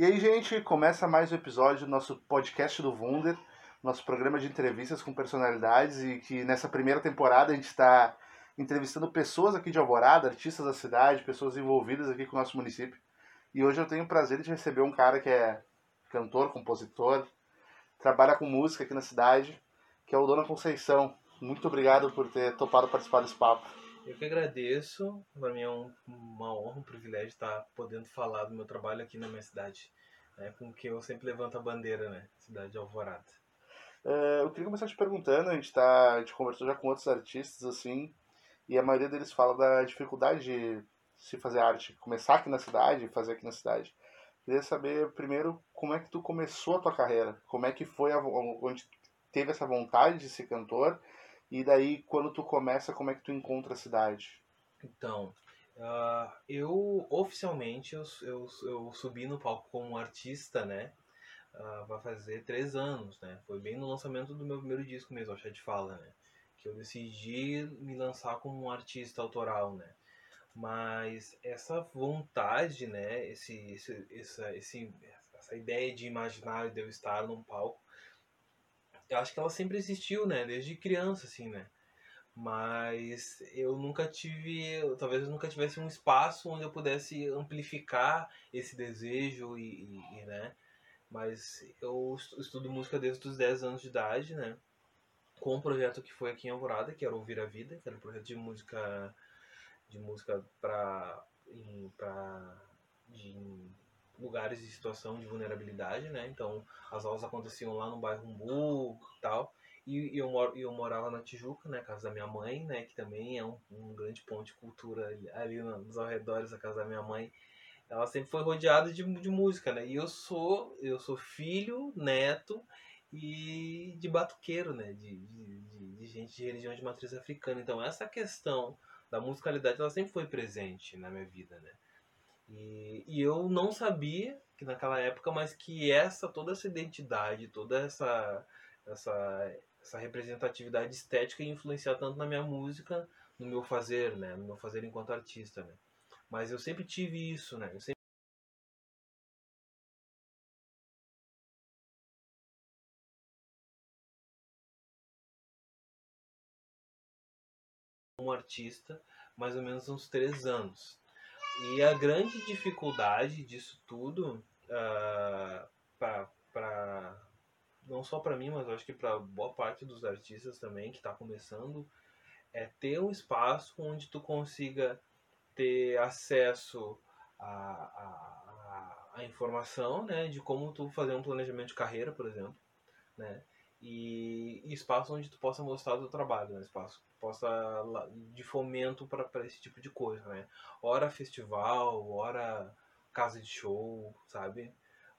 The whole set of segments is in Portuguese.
E aí, gente, começa mais um episódio do nosso podcast do Wunder, nosso programa de entrevistas com personalidades e que nessa primeira temporada a gente está entrevistando pessoas aqui de Alvorada, artistas da cidade, pessoas envolvidas aqui com o nosso município. E hoje eu tenho o prazer de receber um cara que é cantor, compositor, trabalha com música aqui na cidade, que é o Dona Conceição. Muito obrigado por ter topado participar desse papo. Eu que agradeço. Para mim é um, uma honra, um privilégio estar podendo falar do meu trabalho aqui na minha cidade. É com que eu sempre levanto a bandeira, né? Cidade de Alvorada. É, eu queria começar te perguntando, a gente, tá, a gente conversou já com outros artistas, assim, e a maioria deles fala da dificuldade de se fazer arte, começar aqui na cidade, fazer aqui na cidade. Queria saber primeiro como é que tu começou a tua carreira, como é que foi a, onde teve essa vontade de ser cantor e daí, quando tu começa, como é que tu encontra a cidade? Então, uh, eu oficialmente eu, eu, eu, subi no palco como artista, né? Uh, vai fazer três anos, né? Foi bem no lançamento do meu primeiro disco mesmo, a de Fala, né? Que eu decidi me lançar como um artista autoral, né? Mas essa vontade, né? Esse, esse, essa, esse, essa ideia de imaginar de eu estar num palco eu acho que ela sempre existiu, né? Desde criança, assim, né? Mas eu nunca tive, talvez eu nunca tivesse um espaço onde eu pudesse amplificar esse desejo e, e, e né? Mas eu estudo música desde os 10 anos de idade, né? Com um projeto que foi aqui em Alvorada, que era Ouvir a Vida, que era um projeto de música de música para para de lugares de situação de vulnerabilidade, né? Então, as aulas aconteciam lá no bairro Umbu e tal. E, eu, mor, eu morava na Tijuca, né? Casa da minha mãe, né? Que também é um, um grande ponto de cultura ali, ali nos arredores da casa da minha mãe. Ela sempre foi rodeada de, de música, né? E eu sou, eu sou filho, neto e de batuqueiro, né? De, de, de, de gente de religião de matriz africana. Então, essa questão da musicalidade, ela sempre foi presente na minha vida, né? E, e eu não sabia que naquela época, mas que essa toda essa identidade, toda essa essa essa representatividade estética ia influenciar tanto na minha música, no meu fazer, né, no meu fazer enquanto artista, né. Mas eu sempre tive isso, né. Eu sempre um artista mais ou menos uns três anos. E a grande dificuldade disso tudo, uh, ah, para não só para mim, mas acho que para boa parte dos artistas também que está começando, é ter um espaço onde tu consiga ter acesso à, à informação, né, de como tu fazer um planejamento de carreira, por exemplo, né, e, e espaço onde tu possa mostrar o teu trabalho, né? Espaço possa de fomento para esse tipo de coisa, né? Hora festival, hora casa de show, sabe?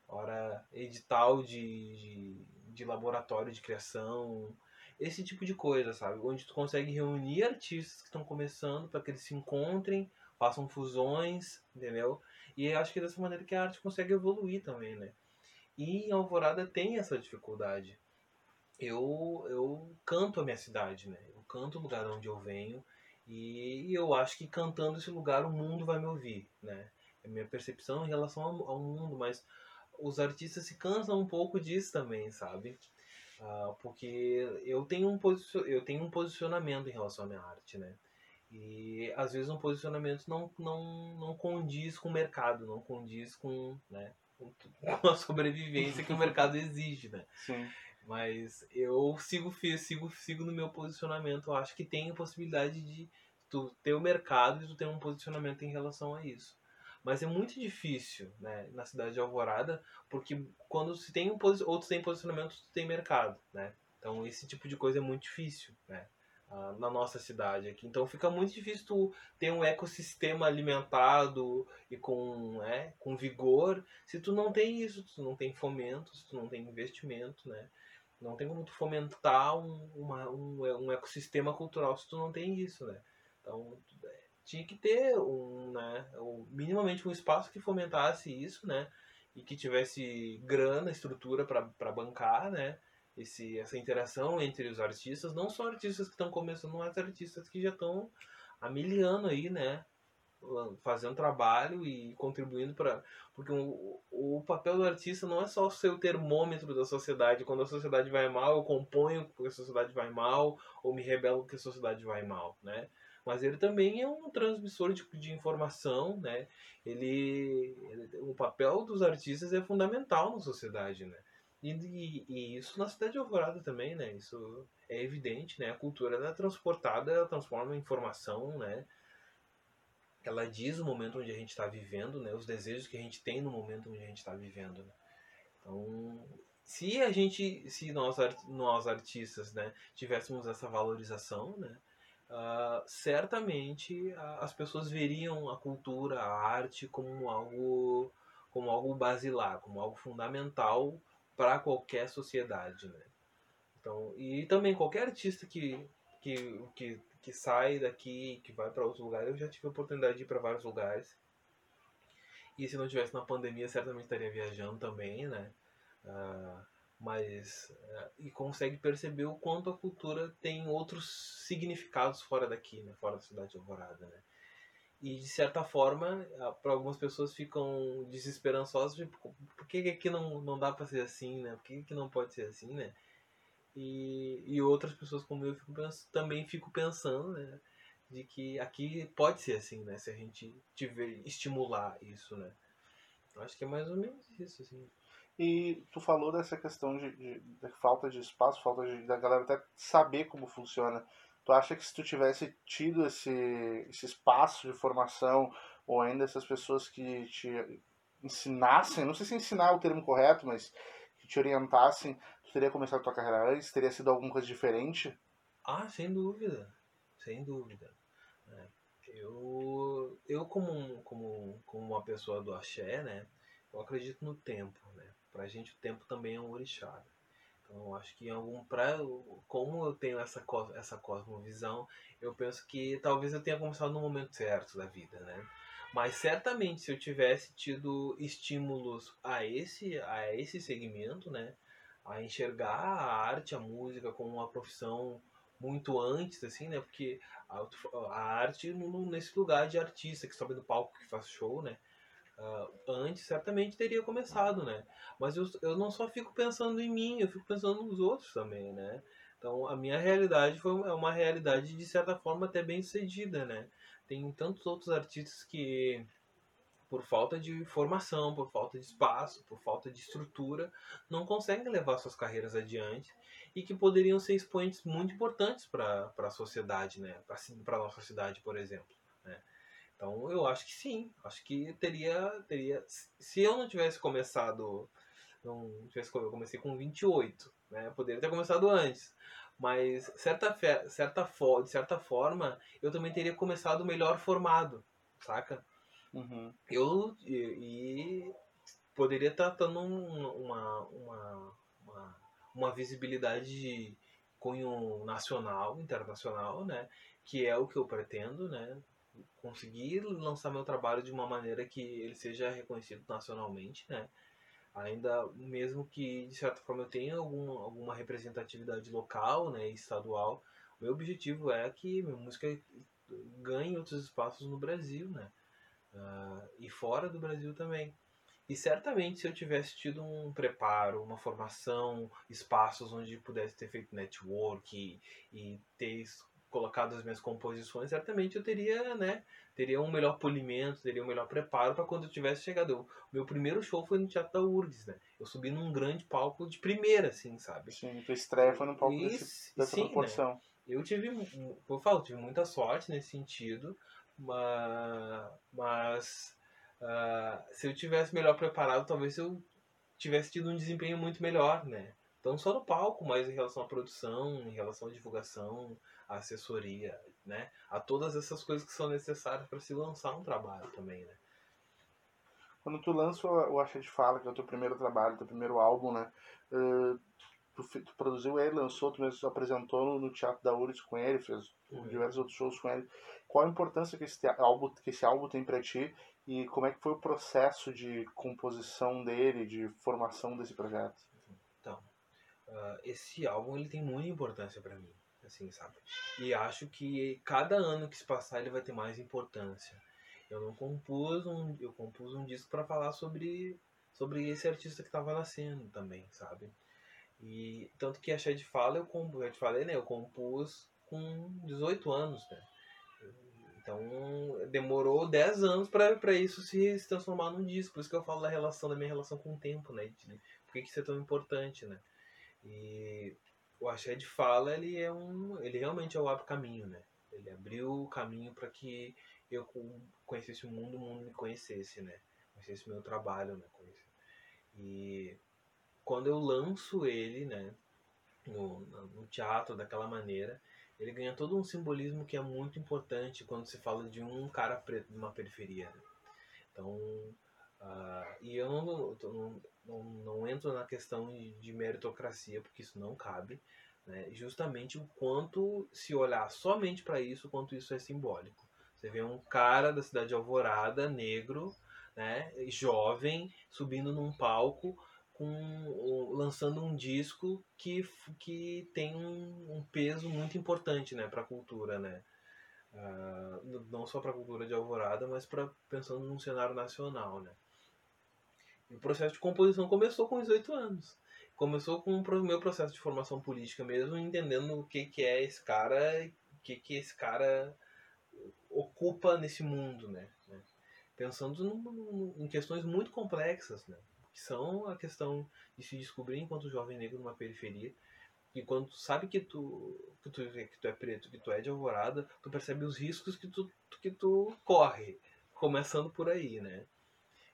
Hora edital de, de, de laboratório de criação, esse tipo de coisa, sabe? Onde tu consegue reunir artistas que estão começando para que eles se encontrem, façam fusões, entendeu? E acho que é dessa maneira que a arte consegue evoluir também, né? E Alvorada tem essa dificuldade eu, eu canto a minha cidade, né? Eu canto o lugar onde eu venho e eu acho que cantando esse lugar o mundo vai me ouvir, né? É minha percepção em relação ao, ao mundo, mas os artistas se cansam um pouco disso também, sabe? Ah, porque eu tenho, um eu tenho um posicionamento em relação à minha arte, né? E às vezes um posicionamento não, não, não condiz com o mercado, não condiz com, né, com a sobrevivência que o mercado exige, né? Sim. Mas eu sigo, sigo, sigo no meu posicionamento. Eu acho que tem a possibilidade de tu ter o mercado e tu ter um posicionamento em relação a isso. Mas é muito difícil, né, na cidade de Alvorada, porque quando se tem um outros tem posicionamento, tu tem mercado, né? Então esse tipo de coisa é muito difícil, né? Uh, na nossa cidade aqui. Então fica muito difícil tu ter um ecossistema alimentado e com, né, com vigor se tu não tem isso, se tu não tem fomento, se tu não tem investimento, né? Não tem como tu fomentar um, uma, um, um ecossistema cultural se tu não tem isso, né? Então, tinha que ter um, né, minimamente um espaço que fomentasse isso, né? E que tivesse grana, estrutura para bancar, né? Esse, essa interação entre os artistas, não só artistas que estão começando, mas artistas que já estão há mil anos aí, né? Fazendo trabalho e contribuindo para porque o, o papel do artista não é só ser o termômetro da sociedade quando a sociedade vai mal eu componho porque a sociedade vai mal ou me rebelo porque a sociedade vai mal né mas ele também é um transmissor de, de informação né ele, ele o papel dos artistas é fundamental na sociedade né e, e, e, isso na cidade de Alvorada também, né? Isso é evidente, né? A cultura é transportada, ela transforma em informação, né? Ela diz o momento onde a gente está vivendo, né? Os desejos que a gente tem no momento onde a gente está vivendo. Né? Então, se a gente, se nós, nós artistas, né, tivéssemos essa valorização, né? Uh, certamente as pessoas veriam a cultura, a arte como algo, como algo basilar, como algo fundamental para qualquer sociedade, né? Então, e também qualquer artista que, que, que, que sai daqui, que vai para outros lugares, eu já tive a oportunidade de ir para vários lugares. E se não tivesse na pandemia, certamente estaria viajando também, né? Uh, mas uh, e consegue perceber o quanto a cultura tem outros significados fora daqui, né? Fora da cidade de Alvorada, né? E de certa forma, para algumas pessoas ficam desesperançosas, tipo, por que aqui não, não dá para ser assim, né? Por que aqui não pode ser assim, né? E, e outras pessoas como eu fico também fico pensando, né? De que aqui pode ser assim, né? Se a gente tiver estimular isso, né? Acho que é mais ou menos isso, assim. E tu falou dessa questão de, de, de falta de espaço, falta de, da galera até saber como funciona. Tu acha que se tu tivesse tido esse, esse espaço de formação, ou ainda essas pessoas que te ensinassem, não sei se ensinar é o termo correto, mas que te orientassem, teria começado a tua carreira antes? Teria sido alguma coisa diferente? Ah, sem dúvida. Sem dúvida. É. Eu, eu como, como, como uma pessoa do axé, né? Eu acredito no tempo, né? Pra gente o tempo também é um orixá. Então, acho que em algum pra, como eu tenho essa essa cosmovisão, eu penso que talvez eu tenha começado no momento certo da vida, né? Mas certamente se eu tivesse tido estímulos a esse a esse segmento, né, a enxergar a arte, a música como uma profissão muito antes, assim, né? Porque a, a arte nesse lugar de artista que sobe no palco, que faz show, né? uh, antes, certamente teria começado, né? Mas eu, eu não só fico pensando em mim, eu fico pensando nos outros também, né? Então a minha realidade foi é uma realidade de certa forma até bem sucedida, né? Tem tantos outros artistas que por falta de formação, por falta de espaço, por falta de estrutura, não conseguem levar suas carreiras adiante e que poderiam ser expoentes muito importantes para a sociedade, né? Para a nossa cidade, por exemplo. Né? Então eu acho que sim, acho que teria, teria se eu não tivesse começado, não tivesse eu comecei com 28, né? Poderia ter começado antes. Mas certa certa de certa forma, eu também teria começado melhor formado, saca? Uhum. Eu e, e poderia estar dando uma, uma, uma, uma visibilidade de cunho nacional, internacional, né? Que é o que eu pretendo, né? conseguir lançar meu trabalho de uma maneira que ele seja reconhecido nacionalmente, né? Ainda mesmo que de certa forma eu tenha algum, alguma representatividade local, né, estadual, meu objetivo é que minha música ganhe outros espaços no Brasil, né? Uh, e fora do Brasil também. E certamente se eu tivesse tido um preparo, uma formação, espaços onde pudesse ter feito network e, e ter colocado as minhas composições, certamente eu teria, né, teria um melhor polimento, teria um melhor preparo para quando eu tivesse chegado. O meu primeiro show foi no Teatro da URGS, né? Eu subi num grande palco de primeira, assim, sabe? Sim, tua estreia foi num palco e, desse, dessa sim, né? proporção. Né? Eu tive, eu falo, tive muita sorte nesse sentido, mas, mas uh, se eu tivesse melhor preparado, talvez eu tivesse tido um desempenho muito melhor, né? Não só no palco, mas em relação à produção, em relação à divulgação, à assessoria, né? A todas essas coisas que são necessárias para se lançar um trabalho também, né? Quando tu lança o Acha de Fala, que é o teu primeiro trabalho, teu primeiro álbum, né? Uh, tu, tu, produziu ele, lançou, tu mesmo apresentou no, no Teatro da URGS com ele, fez uhum. diversos outros shows com ele. Qual a importância que esse álbum, que esse álbum tem para ti e como é que foi o processo de composição dele, de formação desse projeto? uh, esse álbum ele tem muita importância para mim, assim, sabe? E acho que cada ano que se passar ele vai ter mais importância. Eu não compus um, eu compus um disco para falar sobre sobre esse artista que estava nascendo também, sabe? E tanto que a Shed Fala eu compus, eu te falei, né? Eu compus com 18 anos, né? Então demorou 10 anos para isso se, transformar num disco. Por isso que eu falo da relação, da minha relação com o tempo, né? De, por que, que isso é tão importante, né? E o Axé de Fala, ele é um. ele realmente é o abre caminho, né? Ele abriu o caminho para que eu conhecesse o mundo, o mundo me conhecesse, né? Conhecesse o meu trabalho, né? E quando eu lanço ele, né? No, no teatro daquela maneira, ele ganha todo um simbolismo que é muito importante quando se fala de um cara preto de uma periferia. Né? Então, uh, e eu não, não, não, não, entro na questão de, meritocracia, porque isso não cabe, né? justamente o quanto, se olhar somente para isso, quanto isso é simbólico. Você vê um cara da cidade de Alvorada, negro, né, jovem, subindo num palco, com, lançando um disco que, que tem um, um peso muito importante né, para a cultura. Né? Uh, não só para a cultura de Alvorada, mas para pensando num cenário nacional. Né? E o processo de composição começou com 18 anos. Começou com o meu processo de formação política mesmo, entendendo o que, que é esse cara, o que, que esse cara ocupa nesse mundo, né? Pensando em questões muito complexas, né? Que são a questão de se descobrir enquanto jovem negro numa periferia. E quando tu sabe que tu, que tu, que tu é preto, que tu é de alvorada, tu percebe os riscos que tu, que tu corre, começando por aí, né?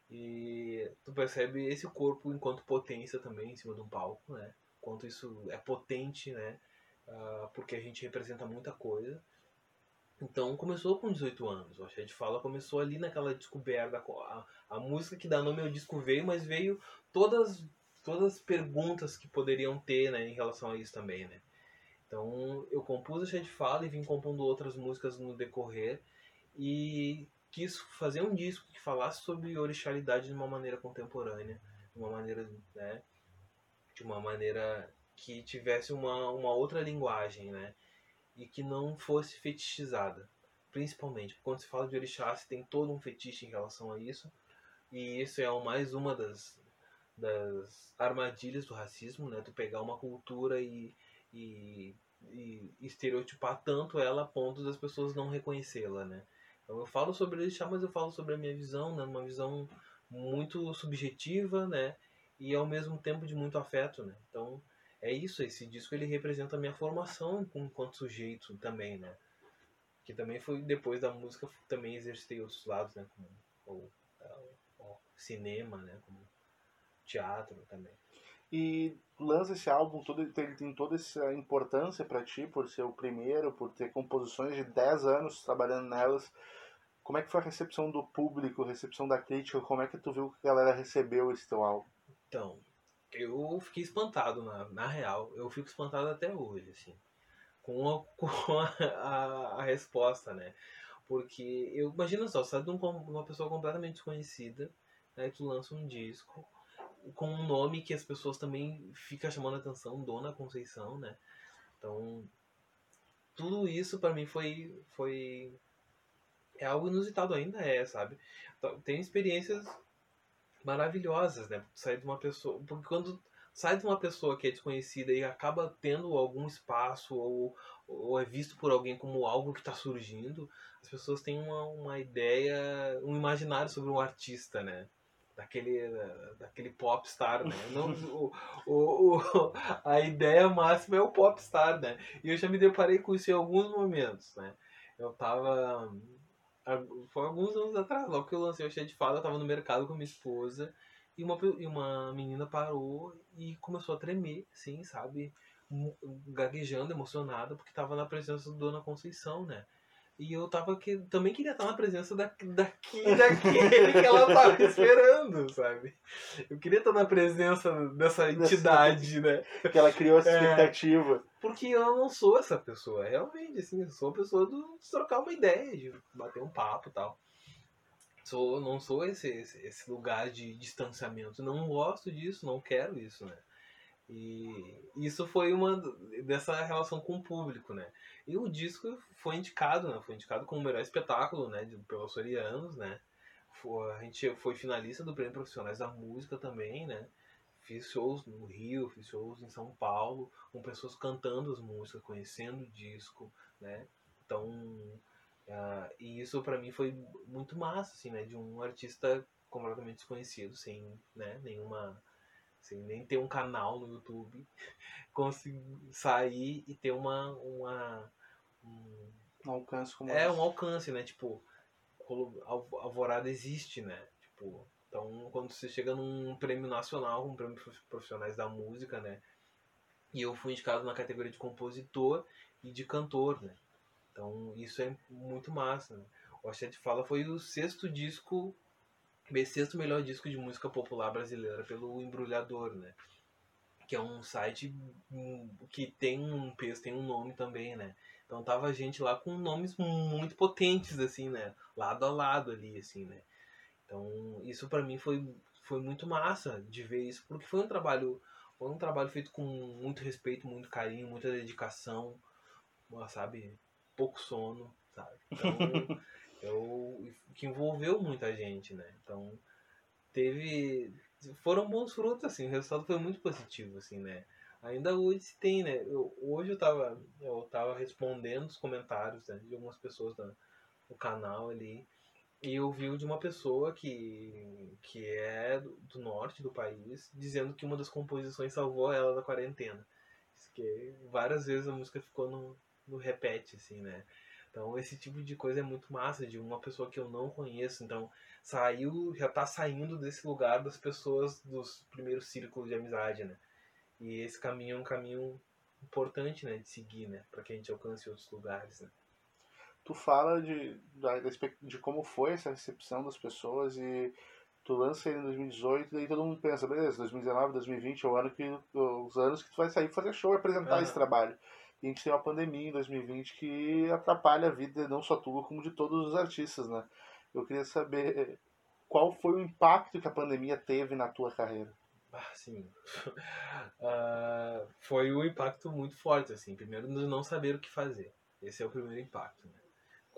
E tu percebe esse corpo enquanto potência também em cima de um palco, né? Quanto isso é potente, né? Uh, porque a gente representa muita coisa. Então começou com 18 anos. O Axé de Fala começou ali naquela descoberta. A, a música que dá nome ao disco veio, mas veio todas todas as perguntas que poderiam ter né, em relação a isso também. Né? Então eu compus Axé de Fala e vim compondo outras músicas no decorrer. E quis fazer um disco que falasse sobre orixalidade de uma maneira contemporânea, de uma maneira, né, de uma maneira que tivesse uma, uma outra linguagem, né? E que não fosse fetichizada. Principalmente, quando se fala de orixá, se tem todo um fetiche em relação a isso. E isso é mais uma das, das armadilhas do racismo, né? Tu pegar uma cultura e, e, e estereotipar tanto ela a ponto das pessoas não reconhecê-la, né? Então eu falo sobre orixá, mas eu falo sobre a minha visão, né? Uma visão muito subjetiva, né? E ao mesmo tempo de muito afeto, né? Então é isso, esse disco ele representa a minha formação enquanto sujeito também, né? Que também foi depois da música, também exercitei outros lados, né? Como o, o cinema, né? Como teatro também. E lança esse álbum, todo, ele tem toda essa importância para ti, por ser o primeiro, por ter composições de 10 anos trabalhando nelas. Como é que foi a recepção do público, recepção da crítica? Como é que tu viu que a galera recebeu esse teu álbum? Então, eu fiquei espantado, na, na real. Eu fico espantado até hoje, assim. Com a, com a, a, a resposta, né? Porque eu imagino só, sai de um, uma pessoa completamente desconhecida, aí tu lança um disco com um nome que as pessoas também ficam chamando a atenção, Dona Conceição, né? Então, tudo isso para mim foi foi é algo inusitado ainda é, sabe? Então, tem experiências maravilhosas, né? Sair de uma pessoa. Porque quando sai de uma pessoa que é desconhecida e acaba tendo algum espaço ou, ou é visto por alguém como algo que está surgindo, as pessoas têm uma, uma ideia, um imaginário sobre um artista, né? Daquele, daquele popstar, né? Não, o, o, o, a ideia máxima é o popstar, né? E eu já me deparei com isso em alguns momentos, né? Eu tava foi alguns anos atrás, logo que eu lancei o Cheio de Fada, eu tava no mercado com minha esposa e uma, e uma menina parou e começou a tremer, assim, sabe? Gaguejando, emocionada, porque tava na presença da Dona Conceição, né? E eu tava que também queria estar na presença da, daqui, daquele que ela tava esperando, sabe? Eu queria estar na presença dessa entidade, né? Que ela criou essa é. expectativa. Porque eu não sou essa pessoa, realmente, assim, eu sou a pessoa do, de trocar uma ideia, de bater um papo e tal. Sou, não sou esse, esse, esse lugar de distanciamento. Não gosto disso, não quero isso, né? E isso foi uma dessa relação com o público, né? E o disco foi indicado, né? Foi indicado como o melhor espetáculo, né? Pelos Sorianos, né? A gente foi finalista do Prêmio Profissionais da Música também, né? Fiz shows no Rio, fiz shows em São Paulo, com pessoas cantando as músicas, conhecendo o disco, né? Então, uh, e isso para mim foi muito massa, assim, né? De um artista completamente desconhecido, sem né, nenhuma sem nem ter um canal no YouTube, conseguir sair e ter uma, uma um, um alcance como É, um alcance, né? Tipo, Alvorada existe, né? Tipo, então quando você chega num prêmio nacional, um prêmio profissionais da música, né? E eu fui indicado na categoria de compositor e de cantor, né? Então isso é muito massa, né? O Axé de Fala foi o sexto disco sexto melhor disco de música popular brasileira pelo Embrulhador, né? Que é um site hum, que tem um peso, tem um nome também, né? Então tava gente lá com nomes muito potentes, assim, né? Lado a lado ali, assim, né? Então isso para mim foi, foi muito massa de ver isso, porque foi um trabalho foi um trabalho feito com muito respeito, muito carinho, muita dedicação, sabe? Pouco sono, sabe? Então eu, que envolveu muita gente, né? Então, teve. Foram bons frutos, assim, o resultado foi muito positivo, assim, né? Ainda hoje se tem, né? Eu, hoje eu tava, eu tava respondendo os comentários né, de algumas pessoas no canal ali. E eu de uma pessoa que, que é do, do, norte do país, dizendo que uma das composições salvou ela da quarentena. Que várias vezes a música ficou no, no repete, assim, né? Então esse tipo de coisa é muito massa, de uma pessoa que eu não conheço. Então saiu, já tá saindo desse lugar das pessoas dos primeiros círculos de amizade, né? E esse caminho é um caminho importante, né, de seguir, né, para que a gente alcance outros lugares, né? Tu fala de, de como foi essa recepção das pessoas e tu lança ele em 2018, daí todo mundo pensa, beleza, 2019, 2020 é o ano que os anos que tu vai sair fazer show e apresentar uhum. esse trabalho. E a gente tem uma pandemia em 2020 que atrapalha a vida não só tua, como de todos os artistas, né? Eu queria saber qual foi o impacto que a pandemia teve na tua carreira. Ah, sim. uh, foi um impacto muito forte, assim. Primeiro, não saber o que fazer. Esse é o primeiro impacto, né?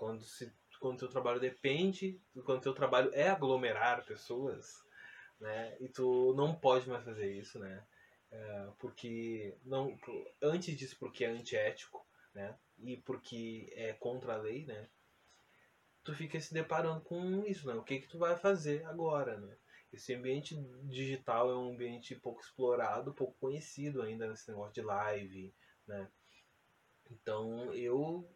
Quando se quando teu trabalho depende, quando teu trabalho é aglomerar pessoas, né? E tu não pode mais fazer isso, né? É, porque não antes disso porque é antiético né e porque é contra a lei né tu fica se deparando com isso né o que que tu vai fazer agora né esse ambiente digital é um ambiente pouco explorado pouco conhecido ainda nesse negócio de live né então eu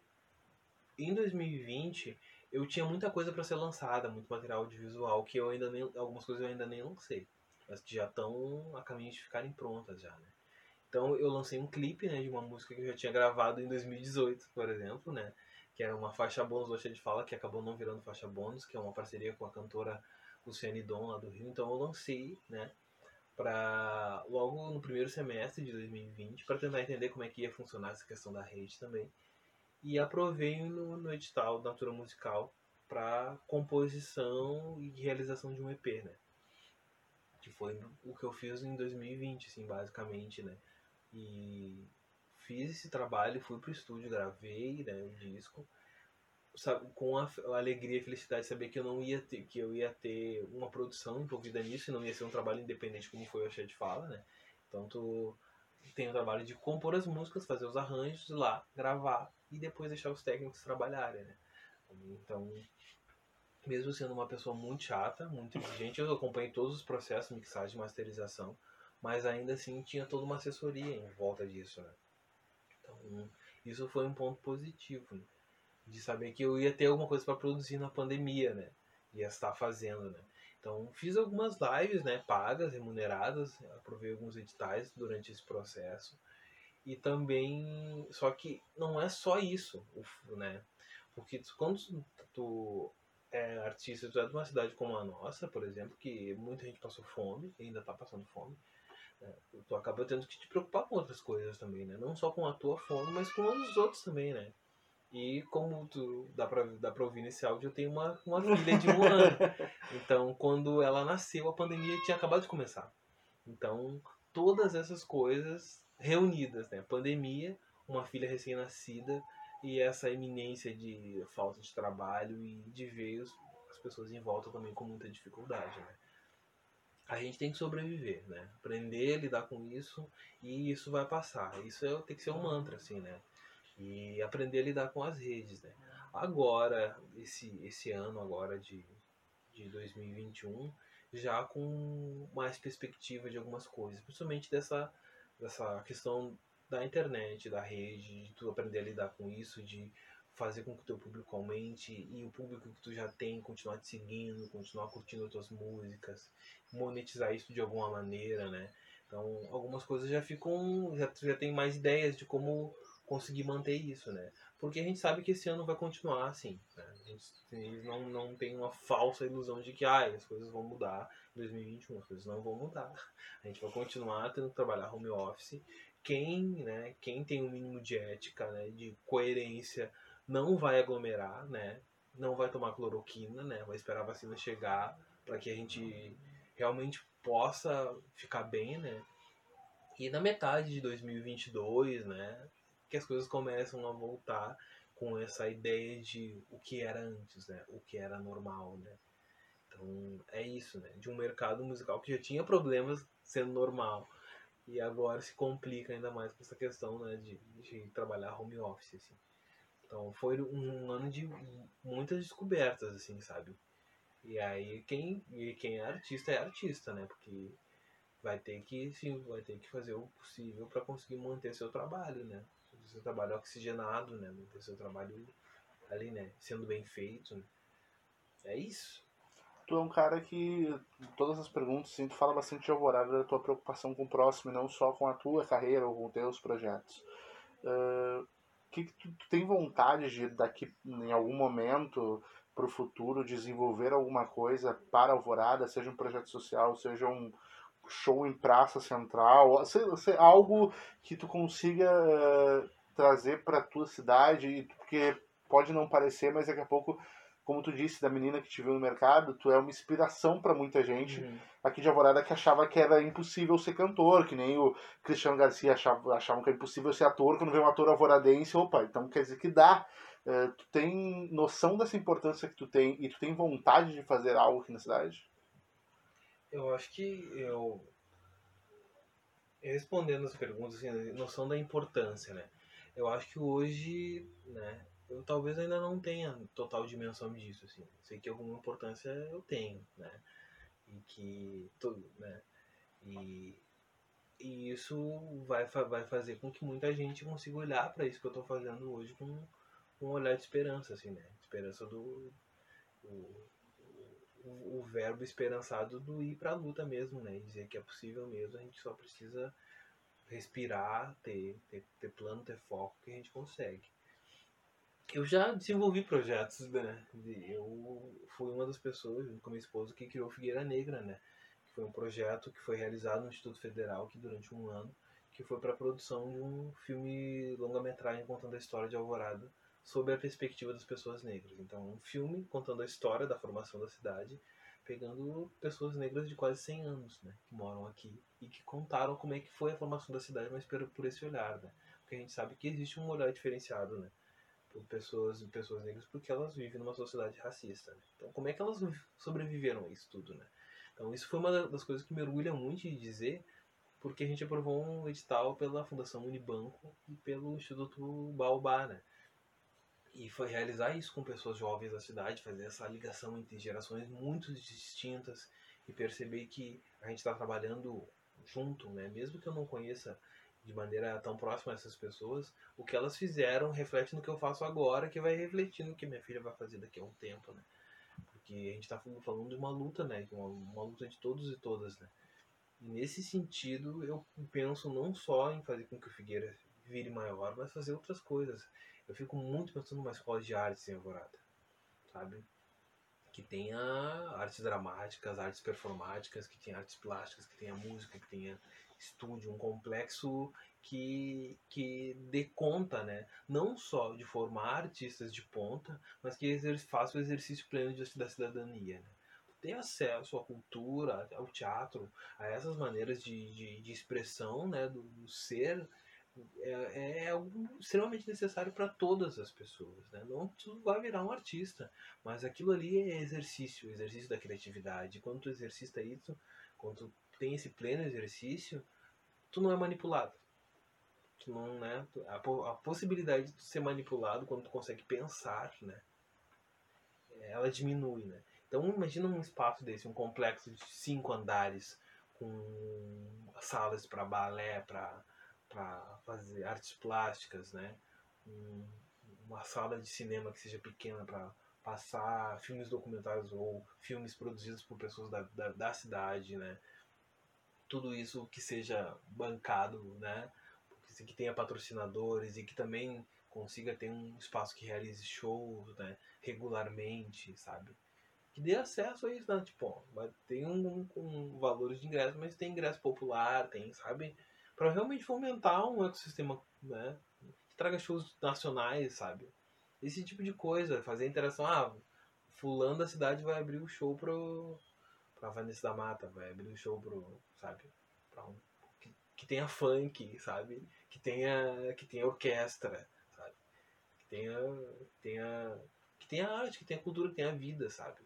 em 2020 eu tinha muita coisa para ser lançada muito material audiovisual que eu ainda nem algumas coisas eu ainda nem lancei mas já estão a caminho de ficarem prontas já, né? Então eu lancei um clipe, né, de uma música que eu já tinha gravado em 2018, por exemplo, né, que era uma faixa bônus do de Fala, que acabou não virando faixa bônus, que é uma parceria com a cantora Luciane Dom lá do Rio. Então eu lancei, né, para logo no primeiro semestre de 2020 para tentar entender como é que ia funcionar essa questão da rede também. E aprovei no, no edital da Natura Musical para composição e realização de um EP, né? que foi o que eu fiz em 2020, assim, basicamente, né? E fiz esse trabalho, fui pro estúdio, gravei, né, o disco, sabe, com a, a, alegria e felicidade de saber que eu não ia ter, que eu ia ter uma produção envolvida nisso, e não ia ser um trabalho independente como foi o Cheio de Fala, né? Então tu tem o trabalho de compor as músicas, fazer os arranjos, lá, gravar e depois deixar os técnicos trabalharem, né? Então mesmo sendo uma pessoa muito chata, muito exigente, eu acompanhei todos os processos, mixagem, masterização, mas ainda assim tinha toda uma assessoria em volta disso, né? Então, isso foi um ponto positivo, né? de saber que eu ia ter alguma coisa para produzir na pandemia, né? Ia estar fazendo, né? Então, fiz algumas lives, né, pagas, remuneradas, aprovei alguns editais durante esse processo. E também, só que não é só isso, né? Porque quando tu é, artista, tu é de uma cidade como a nossa, por exemplo, que muita gente passou fome, e ainda está passando fome, né? tu acaba tendo que te preocupar com outras coisas também, né? Não só com a tua fome, mas com os outros também, né? E como tu dá pra, dá pra ouvir nesse áudio, eu tenho uma, uma filha de um ano. Então, quando ela nasceu, a pandemia tinha acabado de começar. Então, todas essas coisas reunidas, né? Pandemia, uma filha recém-nascida e essa iminência de falta de trabalho e de ver as pessoas em volta também com muita dificuldade, né? A gente tem que sobreviver, né? Aprender a lidar com isso e isso vai passar. Isso é, tem que ser um mantra, assim, né? E aprender a lidar com as redes, né? Agora, esse, esse ano agora de, de 2021, já com mais perspectiva de algumas coisas, principalmente dessa, dessa questão da internet, da rede, de tu aprender a lidar com isso, de fazer com que o teu público aumente e o público que tu já tem continuar te seguindo, continuar curtindo as tuas músicas, monetizar isso de alguma maneira, né? Então, algumas coisas já ficam, já, já tem mais ideias de como conseguir manter isso, né? Porque a gente sabe que esse ano vai continuar assim, né? Gente não, não tem uma falsa ilusão de que ah, as coisas vão mudar em 2021, as coisas não vão mudar. A gente vai continuar tendo que trabalhar home office. Quem, né, quem tem o um mínimo de ética, né, de coerência, não vai aglomerar, né? Não vai tomar cloroquina, né? Vai esperar a vacina chegar para que a gente realmente possa ficar bem, né? E na metade de 2022, né, que as coisas começam a voltar com essa ideia de o que era antes, né? O que era normal, né? Então, é isso, né? De um mercado musical que já tinha problemas sendo normal e agora se complica ainda mais com essa questão, né, de, de trabalhar home office, assim. Então, foi um ano de muitas descobertas, assim, sabe? E aí, quem, e quem é artista é artista, né? Porque vai ter que, sim, vai ter que fazer o possível para conseguir manter seu trabalho, né? Seu trabalho oxigenado, né? Manter seu trabalho ali, né? Sendo bem feito. Né? É isso. Tu é um cara que, todas as perguntas, assim, tu fala bastante de alvorada da tua preocupação com o próximo, e não só com a tua carreira ou com os teus projetos. Uh, que, que tu, tu, tem vontade de, daqui, em algum momento, para o futuro, desenvolver alguma coisa para alvorada, seja um projeto social, seja um, show em praça central, algo que tu consiga uh, trazer para tua cidade, porque pode não parecer, mas daqui a pouco, como tu disse, da menina que te viu no mercado, tu é uma inspiração para muita gente uhum. aqui de Alvorada que achava que era impossível ser cantor, que nem o Cristiano Garcia achava, achavam que era impossível ser ator, quando vê um ator alvoradense, opa, então quer dizer que dá. Uh, tu tem noção dessa importância que tu tem e tu tem vontade de fazer algo aqui na cidade? Eu acho que eu. Respondendo as perguntas, assim, noção da importância, né? Eu acho que hoje, né, eu talvez ainda não tenha total dimensão disso, assim. Sei que alguma importância eu tenho, né? E que tudo, né? E, e isso vai, vai fazer com que muita gente consiga olhar para isso que eu estou fazendo hoje com, com um olhar de esperança, assim, né? Esperança do, do o, verbo esperançado do ir para a luta mesmo, né? Dizer que é possível mesmo, a gente só precisa respirar, ter, ter, ter plano, ter foco que a gente consegue. Eu já desenvolvi projetos, né? Eu fui uma das pessoas, com minha esposa, que criou Figueira Negra, né? Que foi um projeto que foi realizado no Instituto Federal, que durante um ano, que foi para a produção de um filme longa-metragem contando a história de Alvorada sob a perspectiva das pessoas negras. Então, um filme contando a história da formação da cidade, pegando pessoas negras de quase 100 anos, né, que moram aqui e que contaram como é que foi a formação da cidade, mas por, por esse olhar, né? Porque a gente sabe que existe um olhar diferenciado, né? Por pessoas, pessoas negras, porque elas vivem numa sociedade racista. Né? Então, como é que elas sobreviveram a isso tudo, né? Então, isso foi uma das coisas que me orgulha muito de dizer, porque a gente aprovou um edital pela Fundação Unibanco e pelo Instituto Baobá, né? E foi realizar isso com pessoas jovens da cidade, fazer essa ligação entre gerações muito distintas e perceber que a gente está trabalhando junto, né? Mesmo que eu não conheça de maneira tão próxima essas pessoas, o que elas fizeram reflete no que eu faço agora, que vai refletir no que minha filha vai fazer daqui a um tempo, né? Porque a gente está falando de uma luta, né? Uma, uma luta de todos e todas, né? E nesse sentido, eu penso não só em fazer com que o Figueira vire maior, mas fazer outras coisas. Eu fico muito pensando numa escola de artes em Alvorada, sabe? Que tenha artes dramáticas, artes performáticas, que tenha artes plásticas, que tenha música, que tenha estúdio, um complexo que, que dê conta, né? Não só de formar artistas de ponta, mas que faça o exercício pleno da cidadania, né? acesso à cultura, ao teatro, a essas maneiras de, de, de expressão né, do, do ser, é, é algo extremamente necessário para todas as pessoas. Né? Não tu vai virar um artista, mas aquilo ali é exercício, exercício da criatividade. Quando tu exercita isso, quando tu tem esse pleno exercício, tu não é manipulado. Tu não, né? A, a possibilidade de tu ser manipulado quando tu consegue pensar, né? Ela diminui, né? Então imagina um espaço desse, um complexo de cinco andares com salas para balé, para para fazer artes plásticas, né? Um, uma sala de cinema que seja pequena para passar filmes documentários ou filmes produzidos por pessoas da, da, da, cidade, né? Tudo isso que seja bancado, né? Que tenha patrocinadores e que também consiga ter um espaço que realize shows, né? Regularmente, sabe? Que dê acesso a isso, né? Tipo, tem um, um, um valor de ingresso, mas tem ingresso popular, tem, sabe? Para realmente fomentar um ecossistema, né? Que traga shows nacionais, sabe? Esse tipo de coisa, fazer interação. Ah, fulano da cidade vai abrir o show pro pra Vanessa da Mata, vai abrir o show pro, sabe? Pra um, que, que tenha funk, sabe? Que tenha que tenha orquestra, sabe? Que tenha tenha que tenha arte, que tenha cultura, que tenha vida, sabe?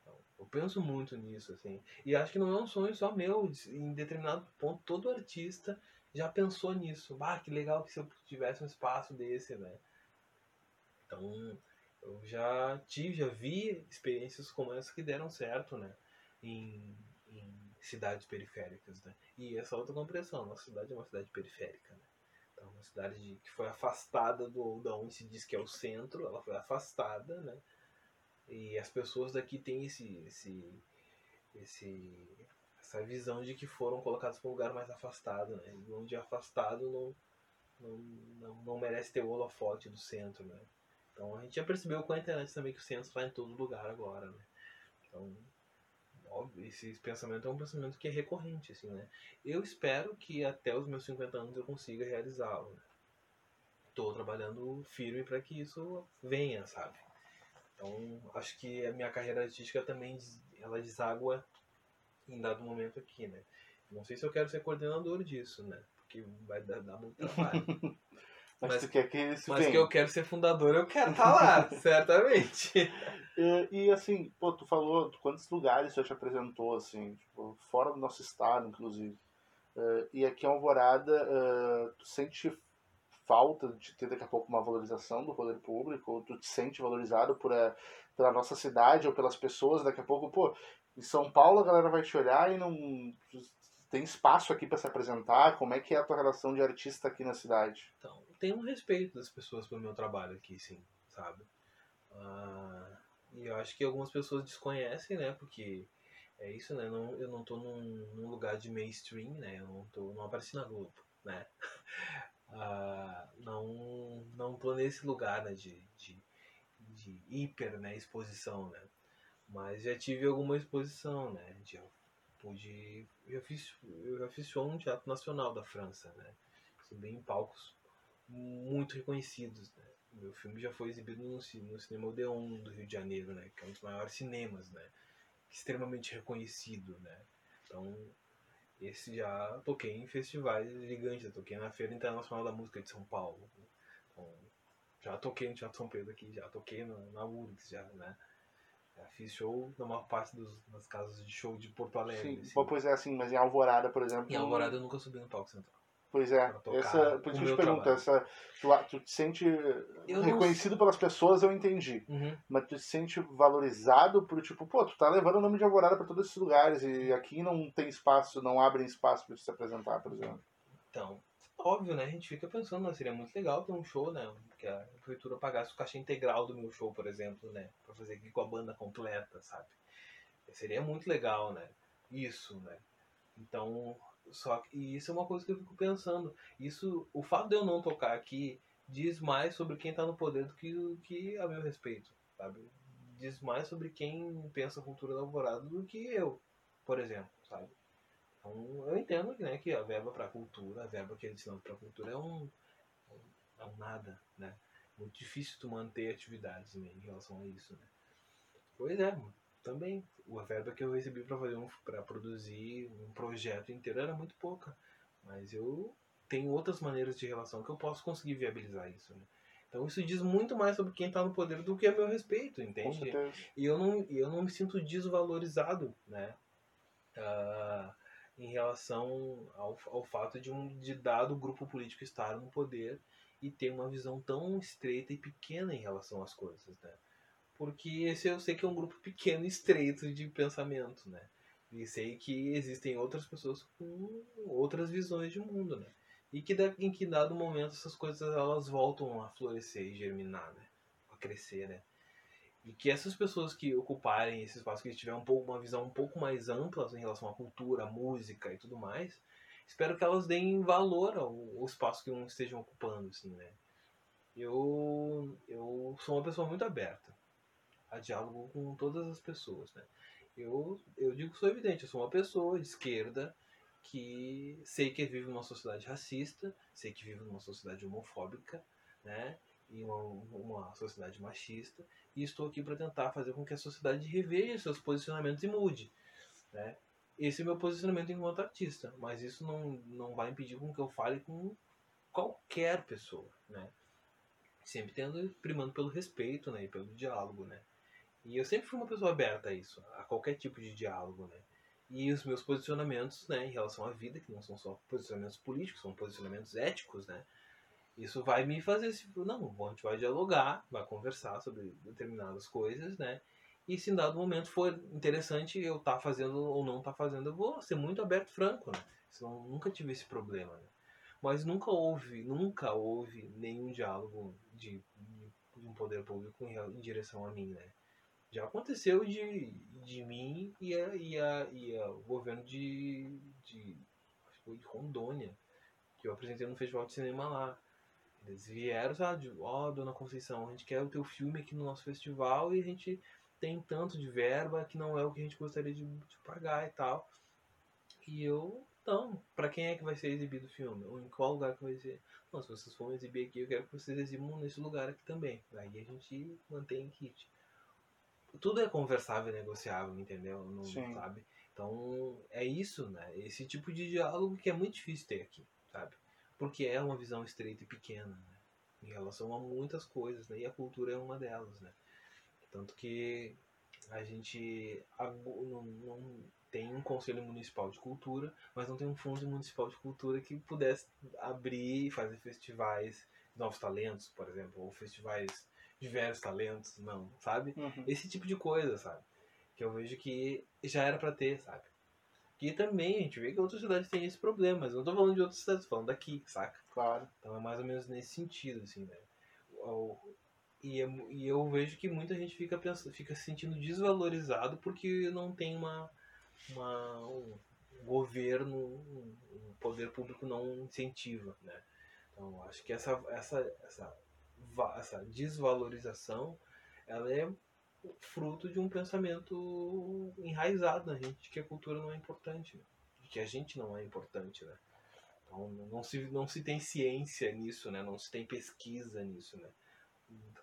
Então, eu penso muito nisso, assim. E acho que não é um sonho só meu. Em determinado ponto, todo artista já pensou nisso. Ah, que legal que se eu tivesse um espaço desse, né? Então, eu já tive, já vi experiências como essa que deram certo, né? Em, em cidades periféricas, né? E essa outra compreensão, nossa cidade é uma cidade periférica, né? Então, uma cidade de, que foi afastada do da onde se diz que é o centro, ela foi afastada, né? E as pessoas daqui têm esse, esse, esse essa visão de que foram colocados para um lugar mais afastado, né? E onde afastado não, não, não, não, merece ter o holofote do centro, né? Então a gente já percebeu com a internet também que o centro está em todo lugar agora, né? Então, óbvio, esse pensamento é um pensamento que é recorrente, assim, né? Eu espero que até os meus 50 anos eu consiga realizá-lo, né? Estou trabalhando firme para que isso venha, sabe? Então, acho que a minha carreira artística também ela deságua em dado momento aqui, né? Não sei se eu quero ser coordenador disso, né? Porque vai dar, dar muito trabalho. mas, mas, tu quer que isso Mas que eu quero ser fundador, eu quero estar tá lá, certamente. E, e, assim, pô, tu falou quantos lugares você te apresentou, assim, tipo, fora do nosso estado, inclusive. Uh, e aqui em Alvorada, uh, tu sente falta de ter daqui a pouco uma valorização do poder público, ou tu te sente valorizado por, uh, pela nossa cidade ou pelas pessoas daqui a pouco, pô, em São Paulo a galera vai te olhar e não tem espaço aqui para se apresentar? Como é que é a tua relação de artista aqui na cidade? Então, tem um respeito das pessoas pelo meu trabalho aqui, sim, sabe? Ah, e eu acho que algumas pessoas desconhecem, né? Porque é isso, né? Não, eu não tô num, num, lugar de mainstream, né? Eu não, tô, não apareci na Globo, né? Ah, não, não tô nesse lugar né? de, de, de hiper né? exposição, né? Mas já tive alguma exposição, né? Já pude. Já fiz, eu já fiz show no Teatro Nacional da França, né? Subi em palcos muito reconhecidos, né? Meu filme já foi exibido no, no Cinema Odeon do Rio de Janeiro, né? Que é um dos maiores cinemas, né? Extremamente reconhecido, né? Então, esse já toquei em festivais gigantes, já toquei na Feira Internacional da Música de São Paulo. Então, já toquei no Teatro São Pedro aqui, já toquei na, na URGS, já, né? Fiz show na maior parte dos, das casas de show de Porto Alegre. Sim, assim. pois é, assim, mas em Alvorada, por exemplo. Em Alvorada eu nunca subi no palco central. Pois é, essa, por isso que eu te pergunto, essa, tu, tu te sente eu reconhecido pelas pessoas, eu entendi. Uhum. Mas tu te sente valorizado por tipo, pô, tu tá levando o nome de Alvorada para todos esses lugares e aqui não tem espaço, não abrem espaço para se apresentar, por exemplo. Então, óbvio, né? A gente fica pensando, né? seria muito legal ter um show, né? Que a prefeitura pagasse o caixa integral do meu show, por exemplo, né? Pra fazer aqui com a banda completa, sabe? Seria muito legal, né? Isso, né? Então, só que e isso é uma coisa que eu fico pensando. Isso, o fato de eu não tocar aqui diz mais sobre quem tá no poder do que, que a meu respeito, sabe? Diz mais sobre quem pensa a cultura da alvorada do que eu, por exemplo, sabe? Então, eu entendo né, que a verba para a cultura, a verba que é destinada para a cultura é um, é um nada, né? Muito difícil tu manter atividades né, em relação a isso, né? Pois é, também. A verba que eu recebi para fazer um, para produzir um projeto inteiro era muito pouca. Mas eu tenho outras maneiras de relação que eu posso conseguir viabilizar isso, né? Então isso diz muito mais sobre quem está no poder do que a meu respeito, entende? E eu não, eu não me sinto desvalorizado, né? Uh, em relação ao, ao fato de um de dado grupo político estar no poder e ter uma visão tão estreita e pequena em relação às coisas, né? Porque esse eu sei que é um grupo pequeno e estreito de pensamento, né? E sei que existem outras pessoas com outras visões de mundo, né? E que em que dado momento essas coisas elas voltam a florescer e germinar, né? A crescer, né? E que essas pessoas que ocuparem esse espaço, que tiverem um pouco, uma visão um pouco mais ampla em relação à cultura, à música e tudo mais, espero que elas deem valor ao, ao espaço que estejam ocupando, assim, né? Eu, eu sou uma pessoa muito aberta a diálogo com todas as pessoas, né? Eu, eu digo que sou evidente, eu sou uma pessoa de esquerda que sei que vive numa sociedade racista, sei que vive numa sociedade homofóbica, né? E uma, uma sociedade machista, e estou aqui para tentar fazer com que a sociedade reveja seus posicionamentos e mude, né? Esse é meu posicionamento enquanto artista, mas isso não, não vai impedir com que eu fale com qualquer pessoa, né? Sempre tendo, primando pelo respeito, né? E pelo diálogo, né? E eu sempre fui uma pessoa aberta a isso, a qualquer tipo de diálogo, né? E os meus posicionamentos, né, em relação à vida, que não são só posicionamentos políticos, são posicionamentos éticos, né? Isso vai me fazer, tipo, não, a gente vai dialogar, vai conversar sobre determinadas coisas, né? E se em dado momento for interessante eu estar tá fazendo ou não estar tá fazendo, eu vou ser muito aberto franco, né? Senão nunca tive esse problema, né? Mas nunca houve, nunca houve nenhum diálogo de, de um poder público em, em direção a mim, né? Já aconteceu de, de mim e, a, e, a, e a, o governo de, de, de Rondônia, que eu apresentei no festival de cinema lá. Eles vieram, sabe, ó, oh, dona Conceição, a gente quer o teu filme aqui no nosso festival e a gente tem tanto de verba que não é o que a gente gostaria de, de pagar e tal. E eu, então, para quem é que vai ser exibido o filme? Ou em qual lugar que vai ser? Não, se vocês forem exibir aqui, eu quero que vocês exibam nesse lugar aqui também. Aí a gente mantém kit tudo é conversável e negociável, entendeu? Não Sim. sabe? Então, é isso, né? Esse tipo de diálogo que é muito difícil ter aqui, sabe? Porque é uma visão estreita e pequena, né? Em relação a muitas coisas, né? E a cultura é uma delas, né? Tanto que a gente não, não tem um conselho municipal de cultura, mas não tem um fundo municipal de cultura que pudesse abrir e fazer festivais novos talentos, por exemplo, ou festivais diversos talentos, não, sabe? Uhum. Esse tipo de coisa, sabe? Que eu vejo que já era para ter, sabe? E também a gente vê que outras cidades têm esse problema, mas não tô falando de outras cidades, tô falando daqui, saca? Claro. Então é mais ou menos nesse sentido, assim, né? E, e eu vejo que muita gente fica, pensando, fica se sentindo desvalorizado porque não tem uma, uma um governo, um poder público não incentiva, né? Então acho que essa, essa, essa essa desvalorização, ela é fruto de um pensamento enraizado na gente de que a cultura não é importante, né? de que a gente não é importante, né? Então não se, não se tem ciência nisso, né? Não se tem pesquisa nisso, né?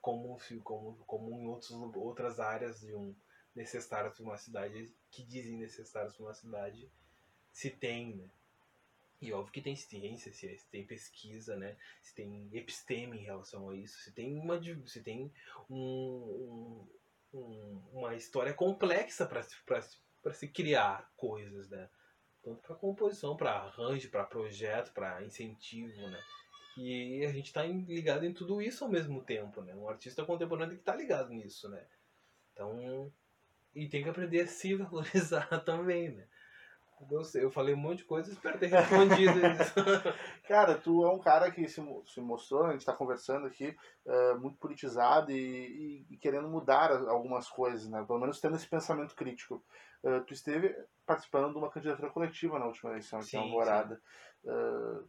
Como, como, como em outros, outras áreas de um necessárias para uma cidade que dizem necessárias para uma cidade se tem, né? E óbvio que tem ciência, se tem pesquisa, né? Se tem episteme em relação a isso, se tem uma, se tem um, uma história complexa para se criar coisas, né? Tanto para composição, para arranjo, para projeto, para incentivo, né? E a gente está ligado em tudo isso ao mesmo tempo, né? Um artista contemporâneo que está ligado nisso, né? Então, e tem que aprender a se valorizar também, né? Eu sei, eu falei um monte de coisa, espero ter respondido isso. cara, tu é um cara que se, se mostrou, a gente está conversando aqui, uh, muito politizado e, e, e, querendo mudar algumas coisas, né? Pelo menos tendo esse pensamento crítico. Uh, tu esteve participando de uma candidatura coletiva na última eleição aqui sim, em Alvorada. Uh,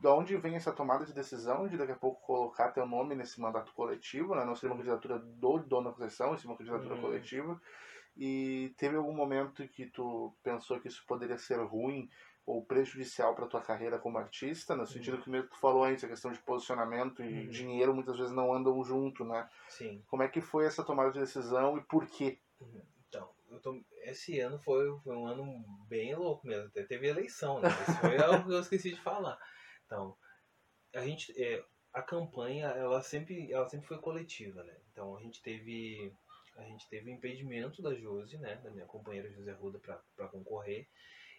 de onde vem essa tomada de decisão de daqui a pouco colocar teu nome nesse mandato coletivo, né? Não seria uma candidatura do dono da concessão, seria uma candidatura hum. coletiva. E teve algum momento que tu pensou que isso poderia ser ruim ou prejudicial para tua carreira como artista, no sentido uhum. que mesmo tu falou antes, a questão de posicionamento e uhum. dinheiro muitas vezes não andam junto, né? Sim. Como é que foi essa tomada de decisão e por quê? Uhum. Então, tô, esse ano foi, foi um ano bem louco mesmo. Até teve eleição, né? Isso foi algo que eu esqueci de falar. Então, a gente. É, a campanha, ela sempre, ela sempre foi coletiva, né? Então a gente teve. A gente teve impedimento da Josi, né? Da minha companheira José Ruda para concorrer.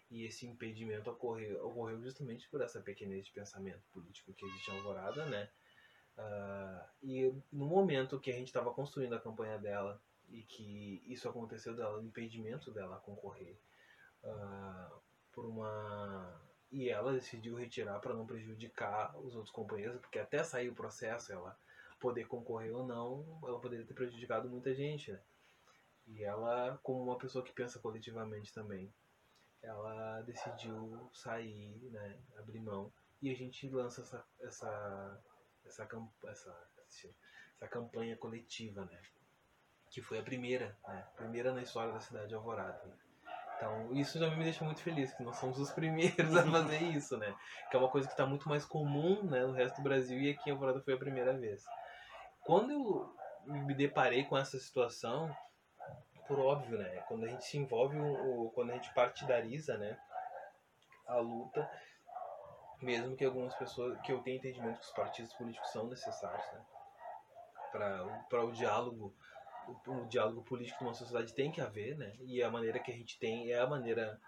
E esse impedimento ocorreu, ocorreu justamente por essa pequenez de pensamento político que existe em Alvorada, né? Uh, e no momento que a gente estava construindo a campanha dela e que isso aconteceu dela, o impedimento dela concorrer uh, por uma e ela decidiu retirar para não prejudicar os outros companheiros, porque até sair o processo ela poder concorrer ou não, ela poderia ter prejudicado muita gente, né? E ela, como uma pessoa que pensa coletivamente também, ela decidiu sair, né, abrir mão, e a gente lança essa essa essa, essa, essa campanha coletiva, né? Que foi a primeira, né? Primeira na história da cidade de Alvorada. Né? Então, isso já me deixa muito feliz, que nós somos os primeiros a fazer isso, né? Que é uma coisa que está muito mais comum né, no resto do Brasil e aqui em Alvorada foi a primeira vez. Quando eu me deparei com essa situação, por óbvio, né? Quando a gente se envolve, o, quando a gente partidariza, né? A luta, mesmo que algumas pessoas, que eu tenha entendimento que os partidos políticos são necessários, né? Para o diálogo o, o diálogo político numa sociedade tem que haver, né? E a maneira que a gente tem é a maneira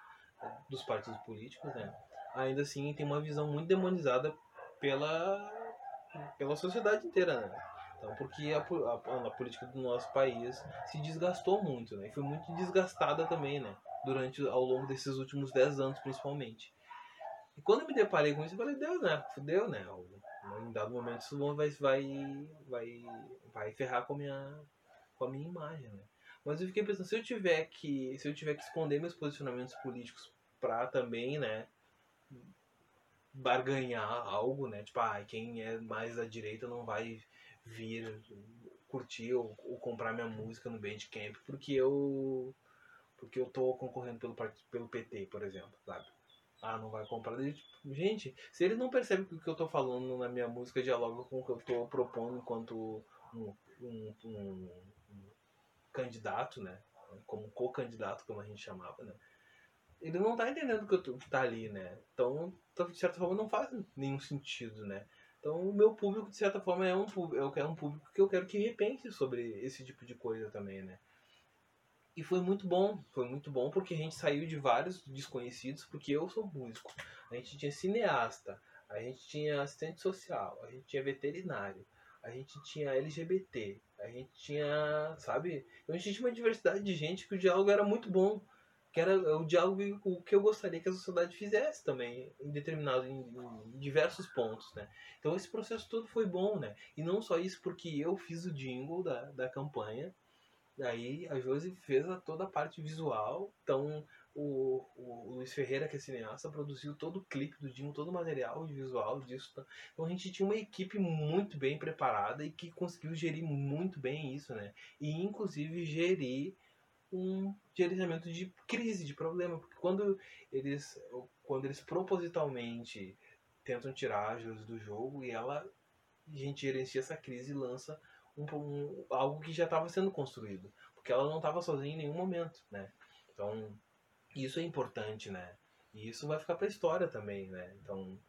dos partidos políticos, né? Ainda assim, tem uma visão muito demonizada pela pela sociedade inteira, né? Então, porque a, a, a, política do nosso país se desgastou muito, né? E foi muito desgastada também, né? Durante, ao longo desses últimos 10 anos, principalmente. E quando me deparei com isso, eu falei, Deus, né? Fudeu, né? Em dado momento isso vai, vai, vai, vai ferrar com a minha, com a minha imagem, né? Mas eu fiquei pensando, se eu tiver que, se eu tiver que esconder meus posicionamentos políticos para também, né, barganhar algo, né? Tipo, ah, quem é mais da direita não vai vir curtir ou, ou comprar minha música no Bandcamp porque eu porque eu tô concorrendo pelo pelo PT, por exemplo, sabe? Ah, não vai comprar. Tipo, gente, se ele não percebe que o que eu tô falando na minha música dialoga com o que eu tô propondo enquanto um, um, um candidato, né? Como co-candidato, como a gente chamava, né? Ele não tá entendendo que, eu que tá ali, né? Então, de certa forma, não faz nenhum sentido, né? Então, o meu público, de certa forma, é um, eu quero um público que eu quero que repense sobre esse tipo de coisa também, né? E foi muito bom, foi muito bom porque a gente saiu de vários desconhecidos, porque eu sou músico. A gente tinha cineasta, a gente tinha assistente social, a gente tinha veterinário, a gente tinha LGBT, a gente tinha, sabe? A gente tinha uma diversidade de gente que o diálogo era muito bom. Que era o diálogo o que eu gostaria que a sociedade fizesse também, em determinados, em, em diversos pontos, né? Então esse processo todo foi bom, né? E não só isso, porque eu fiz o jingle da, da campanha, Daí a Josi fez a, toda a parte visual. Então o, o Luiz Ferreira, que é cineasta, produziu todo o clipe do Dinho, todo o material visual disso. Então a gente tinha uma equipe muito bem preparada e que conseguiu gerir muito bem isso, né? E inclusive gerir um gerenciamento de crise, de problema, porque quando eles, quando eles propositalmente tentam tirar a Josi do jogo e ela a gente gerencia essa crise e lança um, um, algo que já estava sendo construído, porque ela não estava sozinha em nenhum momento, né? Então isso é importante, né? E isso vai ficar para a história também, né? Então,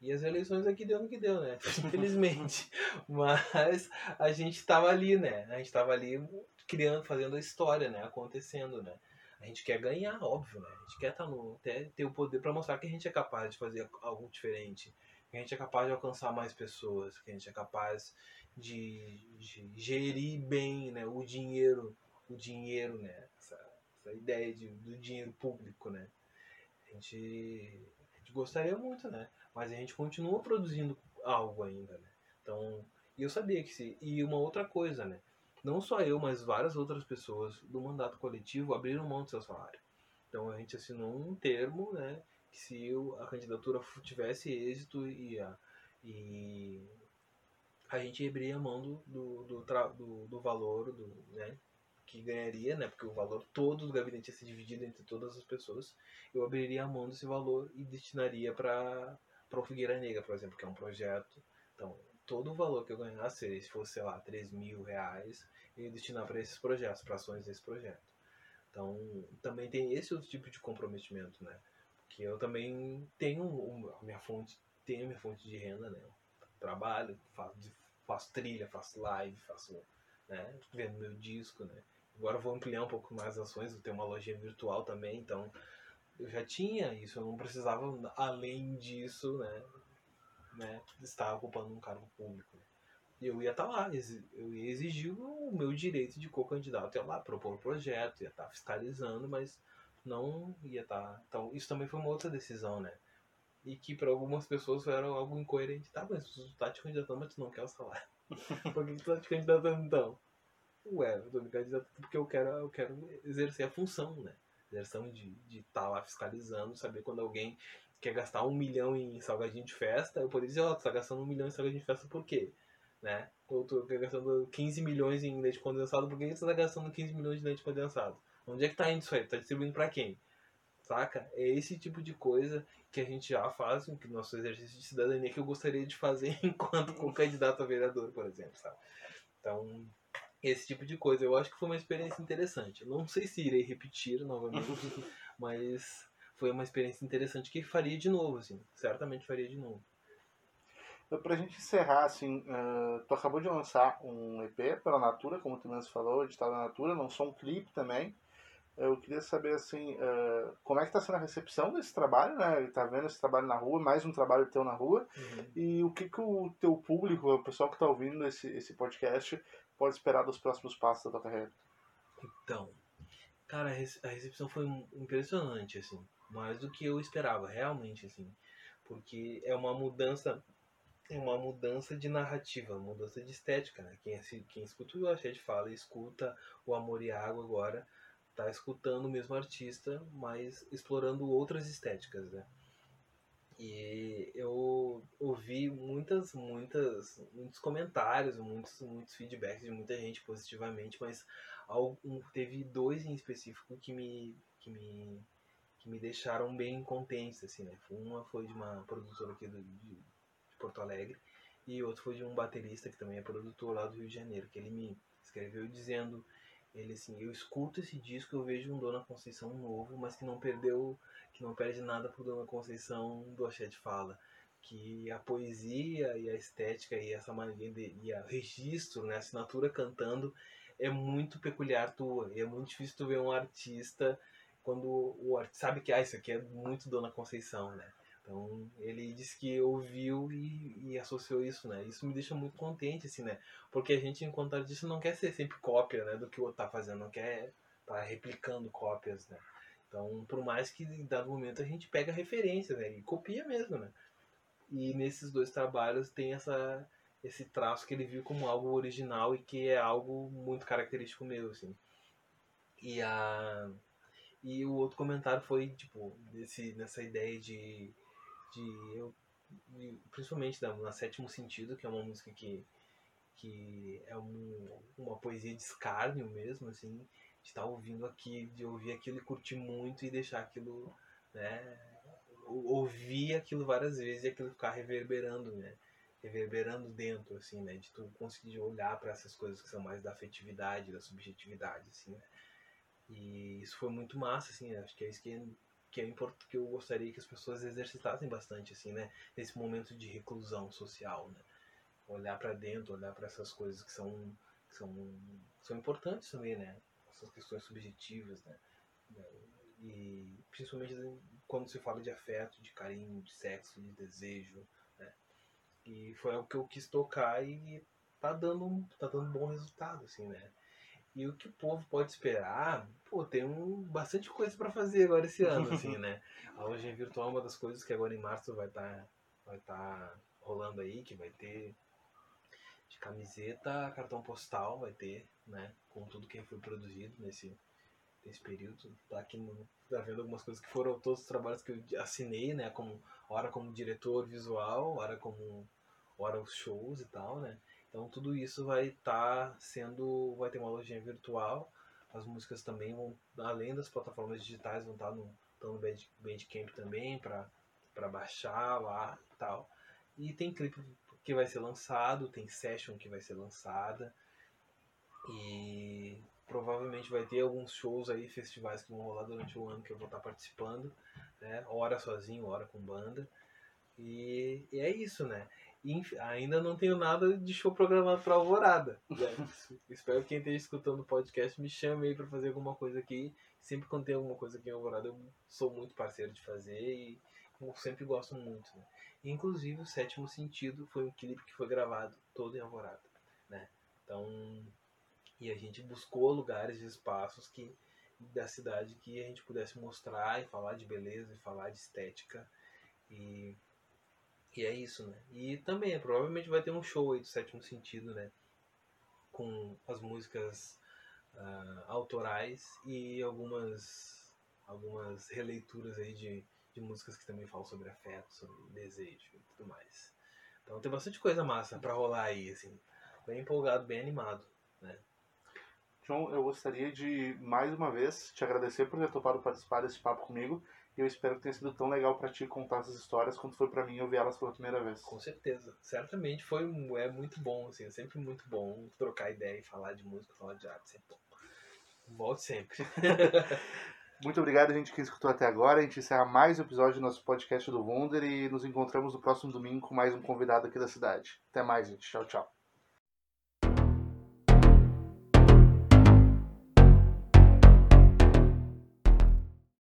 e as eleições aqui deu no que deu, né? Infelizmente. Mas a gente estava ali, né? A gente estava ali criando, fazendo a história, né? Acontecendo, né? A gente quer ganhar, óbvio, né? A gente quer tá no, ter, ter o poder para mostrar que a gente é capaz de fazer algo diferente. Que a gente é capaz de alcançar mais pessoas. Que a gente é capaz de, de gerir bem né? o dinheiro. O dinheiro, né? essa ideia de, do dinheiro público, né? A gente, a gente gostaria muito, né? Mas a gente continua produzindo algo ainda, né? Então, e eu sabia que se. E uma outra coisa, né? Não só eu, mas várias outras pessoas do mandato coletivo abriram mão do seu salário. Então a gente assinou um termo, né? Que se a candidatura tivesse êxito e a, e a gente abriria mão do, do, do, do, do valor, do, né? que ganharia, né? Porque o valor todo do gabinete ia ser dividido entre todas as pessoas. Eu abriria a mão desse valor e destinaria para o Figueira Negra, por exemplo, que é um projeto. Então, todo o valor que eu ganhasse, se fosse, sei lá, 3 mil reais, ia destinar para esses projetos, para ações desse projeto. Então, também tem esse outro tipo de comprometimento, né? Porque eu também tenho a minha fonte, tenho a minha fonte de renda, né? Eu trabalho, faço, faço trilha, faço live, faço, né? Vendo meu disco, né? Agora eu vou ampliar um pouco mais as ações, eu tenho uma lojinha virtual também, então eu já tinha isso, eu não precisava, além disso, né? né estar ocupando um cargo público. Eu ia estar tá lá, eu ia exigir o meu direito de co-candidato, ia lá propor o projeto, ia estar tá fiscalizando, mas não ia estar. Tá... Então, isso também foi uma outra decisão, né? E que para algumas pessoas era algo incoerente. Tá, mas tu tá te candidatando, mas tu não quer o salário. Por que tu tá te candidatando então? Ué, eu tô me candidatando porque eu quero, eu quero exercer a função, né? Exerção de estar tá lá fiscalizando, saber quando alguém quer gastar um milhão em salgadinho de festa, eu poderia dizer, ó, oh, tu tá gastando um milhão em salgadinho de festa por quê? Né? Ou tu tá gastando 15 milhões em leite condensado, por que você tá gastando 15 milhões de leite condensado? Onde é que tá indo isso aí? Tá distribuindo para quem? Saca? É esse tipo de coisa que a gente já faz, que nosso exercício de cidadania que eu gostaria de fazer enquanto com candidato a vereador, por exemplo, sabe? Então, esse tipo de coisa. Eu acho que foi uma experiência interessante. Não sei se irei repetir novamente, mas foi uma experiência interessante que faria de novo, assim. Certamente faria de novo. Então, pra gente encerrar, assim, uh, tu acabou de lançar um EP pela Natura, como tu mesmo falou, edital da Natura, lançou um clipe também. Eu queria saber, assim, uh, como é que está sendo a recepção desse trabalho, né? Tá vendo esse trabalho na rua, mais um trabalho teu na rua. Uhum. E o que, que o teu público, o pessoal que está ouvindo esse, esse podcast, pode esperar dos próximos passos da tua carreira? Então, cara, a recepção foi impressionante, assim. Mais do que eu esperava, realmente, assim. Porque é uma mudança é uma mudança de narrativa, mudança de estética, né? Quem, quem escuta o de Fala e escuta o Amor e Água agora, tá escutando o mesmo artista, mas explorando outras estéticas, né? E eu ouvi muitas, muitas, muitos comentários, muitos, muitos feedbacks de muita gente positivamente, mas algum, teve dois em específico que me, que me, que me deixaram bem contentes, assim, né? Uma foi de uma produtora aqui do, de, Porto Alegre, e outro foi de um baterista que também é produtor lá do Rio de Janeiro, que ele me escreveu dizendo, ele assim, eu escuto esse disco, eu vejo um Dona Conceição novo, mas que não perdeu, que não perde nada pro Dona Conceição do Axé de Fala, que a poesia e a estética e essa maneira de, e o registro, né, a assinatura cantando é muito peculiar tua, e é muito difícil tu ver um artista quando o artista sabe que ah, isso aqui é muito Dona Conceição, né? Então, ele disse que ouviu e, e, associou isso, né? Isso me deixa muito contente, assim, né? Porque a gente, enquanto artista, não quer ser sempre cópia, né? Do que o outro tá fazendo, não quer tá replicando cópias, né? Então, por mais que em dado momento a gente pega referência, né? E copia mesmo, né? E nesses dois trabalhos tem essa, esse traço que ele viu como algo original e que é algo muito característico meu, assim. E a... E o outro comentário foi, tipo, desse, nessa ideia de de eu principalmente da, na Sétimo Sentido, que é uma música que, que é um, uma poesia de escárnio mesmo, assim, de estar tá ouvindo aqui, de ouvir aquilo e curtir muito e deixar aquilo, né, ouvir aquilo várias vezes e aquilo ficar reverberando, né, reverberando dentro, assim, né, de tu conseguir olhar para essas coisas que são mais da afetividade, da subjetividade, assim, né, e isso foi muito massa, assim, acho que é isso que que é importante que eu gostaria que as pessoas exercitassem bastante assim, né, nesse momento de reclusão social, né? Olhar para dentro, olhar para essas coisas que são que são são importantes também, né? Essas questões subjetivas, né? E principalmente quando se fala de afeto, de carinho, de sexo, de desejo, né? E foi algo que eu quis tocar e tá dando tá dando bom resultado assim, né? E o que o povo pode esperar, pô, tem um, bastante coisa para fazer agora esse ano, assim, né? A loja virtual é uma das coisas que agora em março vai estar tá, vai tá rolando aí, que vai ter de camiseta, cartão postal, vai ter, né? Com tudo que foi produzido nesse, nesse período. Tá aqui no, tá vendo algumas coisas que foram todos os trabalhos que eu assinei, né? Como, hora como diretor visual, hora como hora os shows e tal, né? Então tudo isso vai estar tá sendo, vai ter uma lojinha virtual. As músicas também vão, além das plataformas digitais, vão estar tá no, no Bandcamp também para baixar lá e tal. E tem clipe que vai ser lançado, tem session que vai ser lançada. E provavelmente vai ter alguns shows aí, festivais que vão rolar durante o ano que eu vou estar participando, né? Hora sozinho, hora com banda. E, e é isso, né? Ainda não tenho nada de show programado para Alvorada. Né? Espero que quem esteja escutando o podcast me chame aí para fazer alguma coisa aqui. Sempre quando tem alguma coisa aqui em Alvorada, eu sou muito parceiro de fazer e sempre gosto muito. Né? Inclusive, o Sétimo Sentido foi um clipe que foi gravado todo em Alvorada. Né? Então, e a gente buscou lugares e espaços que da cidade que a gente pudesse mostrar e falar de beleza e falar de estética e e é isso, né? E também, provavelmente vai ter um show aí do Sétimo Sentido, né? Com as músicas uh, autorais e algumas, algumas releituras aí de, de músicas que também falam sobre afeto, sobre desejo e tudo mais. Então tem bastante coisa massa para rolar aí, assim. Bem empolgado, bem animado, né? João, eu gostaria de mais uma vez te agradecer por ter topado participar desse papo comigo eu espero que tenha sido tão legal para ti contar essas histórias quanto foi para mim ouvir elas pela primeira vez. Com certeza. Certamente foi é muito bom, assim, é sempre muito bom trocar ideia e falar de música, falar de arte, sempre bom. Volte sempre. muito obrigado, gente, que escutou até agora. A gente encerra mais um episódio do nosso podcast do Wunder e nos encontramos no próximo domingo com mais um convidado aqui da cidade. Até mais, gente. Tchau, tchau.